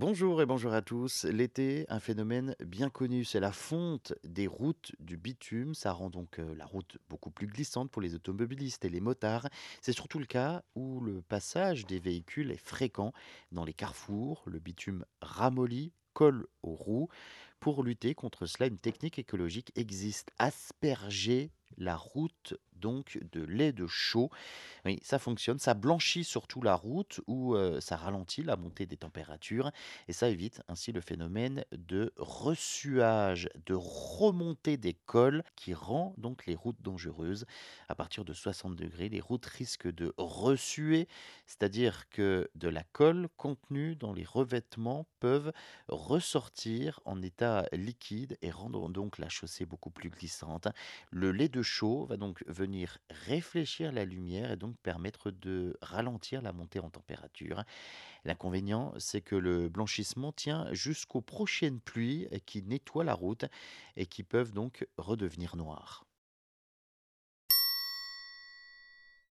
Bonjour et bonjour à tous. L'été, un phénomène bien connu, c'est la fonte des routes du bitume. Ça rend donc euh, la route beaucoup plus glissante pour les automobilistes et les motards. C'est surtout le cas où le passage des véhicules est fréquent dans les carrefours. Le bitume ramollit colle aux roues. Pour lutter contre cela, une technique écologique existe. Asperger la route donc de lait de chaux. Oui, ça fonctionne, ça blanchit surtout la route ou heu, ça ralentit la montée des températures et ça évite ainsi le phénomène de ressuage, de remontée des cols qui rend donc les routes dangereuses. À partir de 60 degrés, les routes risquent de ressuer, c'est-à-dire que de la colle contenue dans les revêtements peuvent ressortir en état liquide et rendre donc la chaussée beaucoup plus glissante. Le lait de chaux va donc venir réfléchir la lumière et donc permettre de ralentir la montée en température. L'inconvénient, c'est que le blanchissement tient jusqu'aux prochaines pluies qui nettoient la route et qui peuvent donc redevenir noires.